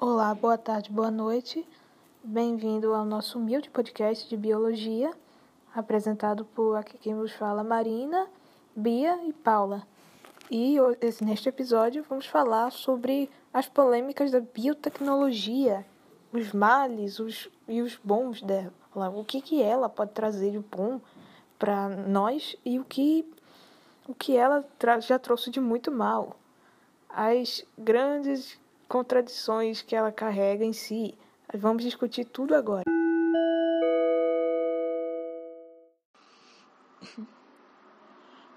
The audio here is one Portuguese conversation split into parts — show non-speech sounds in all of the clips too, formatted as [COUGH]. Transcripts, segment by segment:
Olá, boa tarde, boa noite. Bem-vindo ao nosso humilde podcast de biologia, apresentado por aqui quem vos fala, Marina, Bia e Paula. E neste episódio vamos falar sobre as polêmicas da biotecnologia, os males os, e os bons dela. O que, que ela pode trazer de bom para nós e o que, o que ela já trouxe de muito mal. As grandes contradições que ela carrega em si. Vamos discutir tudo agora. [LAUGHS]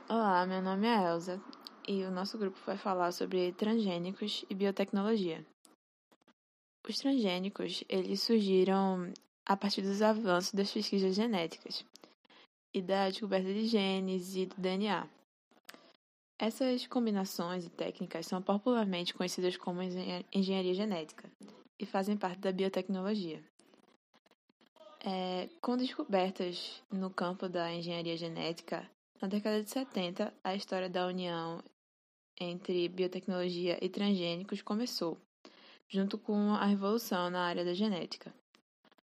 Olá, meu nome é Elsa e o nosso grupo vai falar sobre transgênicos e biotecnologia. Os transgênicos, eles surgiram a partir dos avanços das pesquisas genéticas e da descoberta de genes e do DNA. Essas combinações e técnicas são popularmente conhecidas como engenharia genética e fazem parte da biotecnologia. É, com descobertas no campo da engenharia genética, na década de 70, a história da união entre biotecnologia e transgênicos começou, junto com a revolução na área da genética.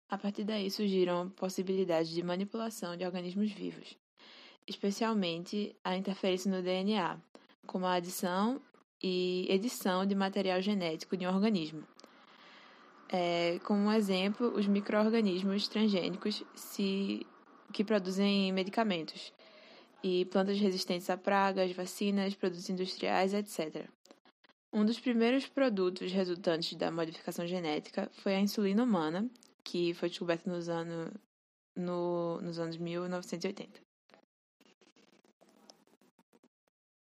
A partir daí surgiram possibilidades de manipulação de organismos vivos, especialmente a interferência no DNA, como a adição e edição de material genético de um organismo. É, como um exemplo, os microorganismos transgênicos se, que produzem medicamentos e plantas resistentes a pragas, vacinas, produtos industriais, etc. Um dos primeiros produtos resultantes da modificação genética foi a insulina humana, que foi descoberta nos, ano, no, nos anos 1980. Os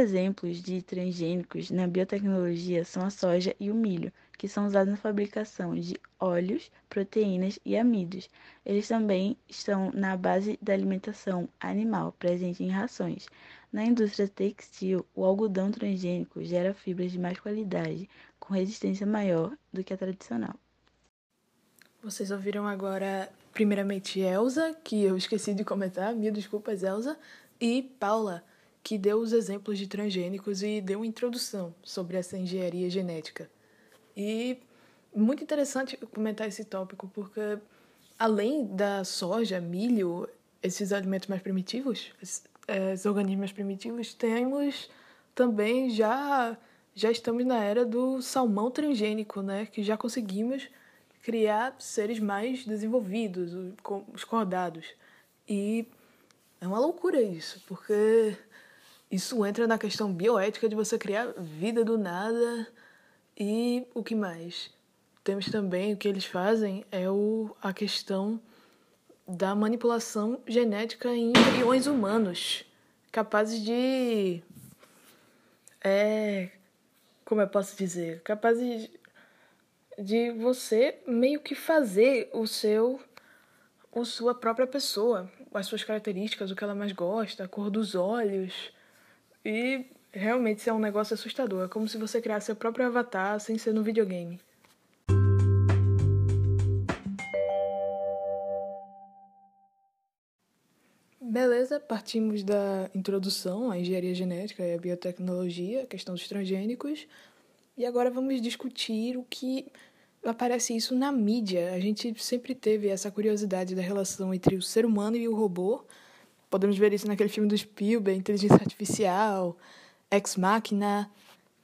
exemplos de transgênicos na biotecnologia são a soja e o milho, que são usados na fabricação de óleos, proteínas e amidos. Eles também estão na base da alimentação animal, presente em rações. Na indústria textil, o algodão transgênico gera fibras de mais qualidade, com resistência maior do que a tradicional. Vocês ouviram agora, primeiramente, Elsa, que eu esqueci de comentar, mil desculpas, Elsa, e Paula que deu os exemplos de transgênicos e deu uma introdução sobre essa engenharia genética. E muito interessante comentar esse tópico, porque além da soja, milho, esses alimentos mais primitivos, esses organismos primitivos, temos também já já estamos na era do salmão transgênico, né, que já conseguimos criar seres mais desenvolvidos, os cordados. E é uma loucura isso, porque isso entra na questão bioética de você criar vida do nada e o que mais? Temos também o que eles fazem é o, a questão da manipulação genética em embriões humanos, capazes de. É. Como eu posso dizer? Capazes de, você meio que fazer o seu. a sua própria pessoa, as suas características, o que ela mais gosta, a cor dos olhos e realmente isso é um negócio assustador. É como se você criasse seu próprio avatar sem ser no videogame. Beleza, partimos da introdução à engenharia genética e à biotecnologia, a questão dos transgênicos, e agora vamos discutir o que aparece isso na mídia. A gente sempre teve essa curiosidade da relação entre o ser humano e o robô, Podemos ver isso naquele filme do Spielberg, Inteligência Artificial, Ex Machina,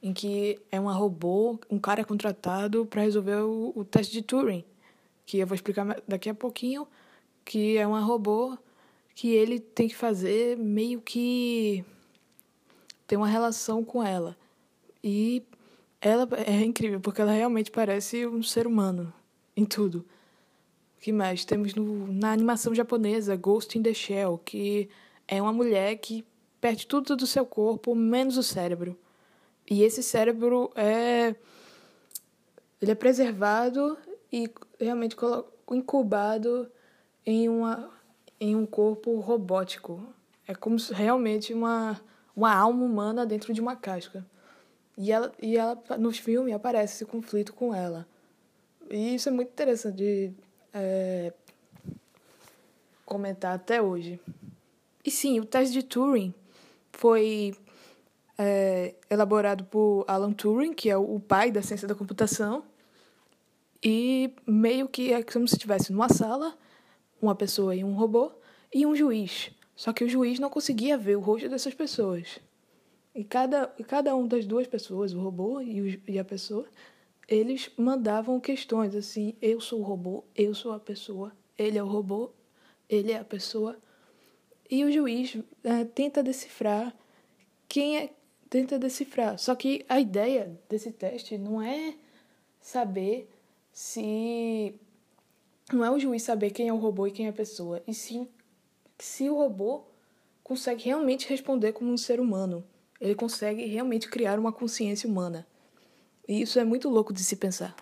em que é um robô, um cara contratado para resolver o, o, teste de Turing, que eu vou explicar daqui a pouquinho, que é um robô que ele tem que fazer meio que tem uma relação com ela. E ela é incrível, porque ela realmente parece um ser humano em tudo que mais? Temos no, na animação japonesa Ghost in the Shell, que é uma mulher que perde tudo do seu corpo, menos o cérebro. E esse cérebro é ele é preservado e realmente incubado em uma em um corpo robótico. É como realmente uma uma alma humana dentro de uma casca. E ela e ela no filme aparece esse conflito com ela. E isso é muito interessante de é, comentar até hoje. E sim, o teste de Turing foi é, elaborado por Alan Turing, que é o pai da ciência da computação, e meio que é como se estivesse numa sala, uma pessoa e um robô, e um juiz. Só que o juiz não conseguia ver o rosto dessas pessoas. E cada, cada um das duas pessoas, o robô e, e a pessoa, eles mandavam questões assim: eu sou o robô, eu sou a pessoa, ele é o robô, ele é a pessoa. E o juiz é, tenta decifrar quem é. Tenta decifrar. Só que a ideia desse teste não é saber se. Não é o juiz saber quem é o robô e quem é a pessoa, e sim se o robô consegue realmente responder como um ser humano. Ele consegue realmente criar uma consciência humana. E isso é muito louco de se pensar.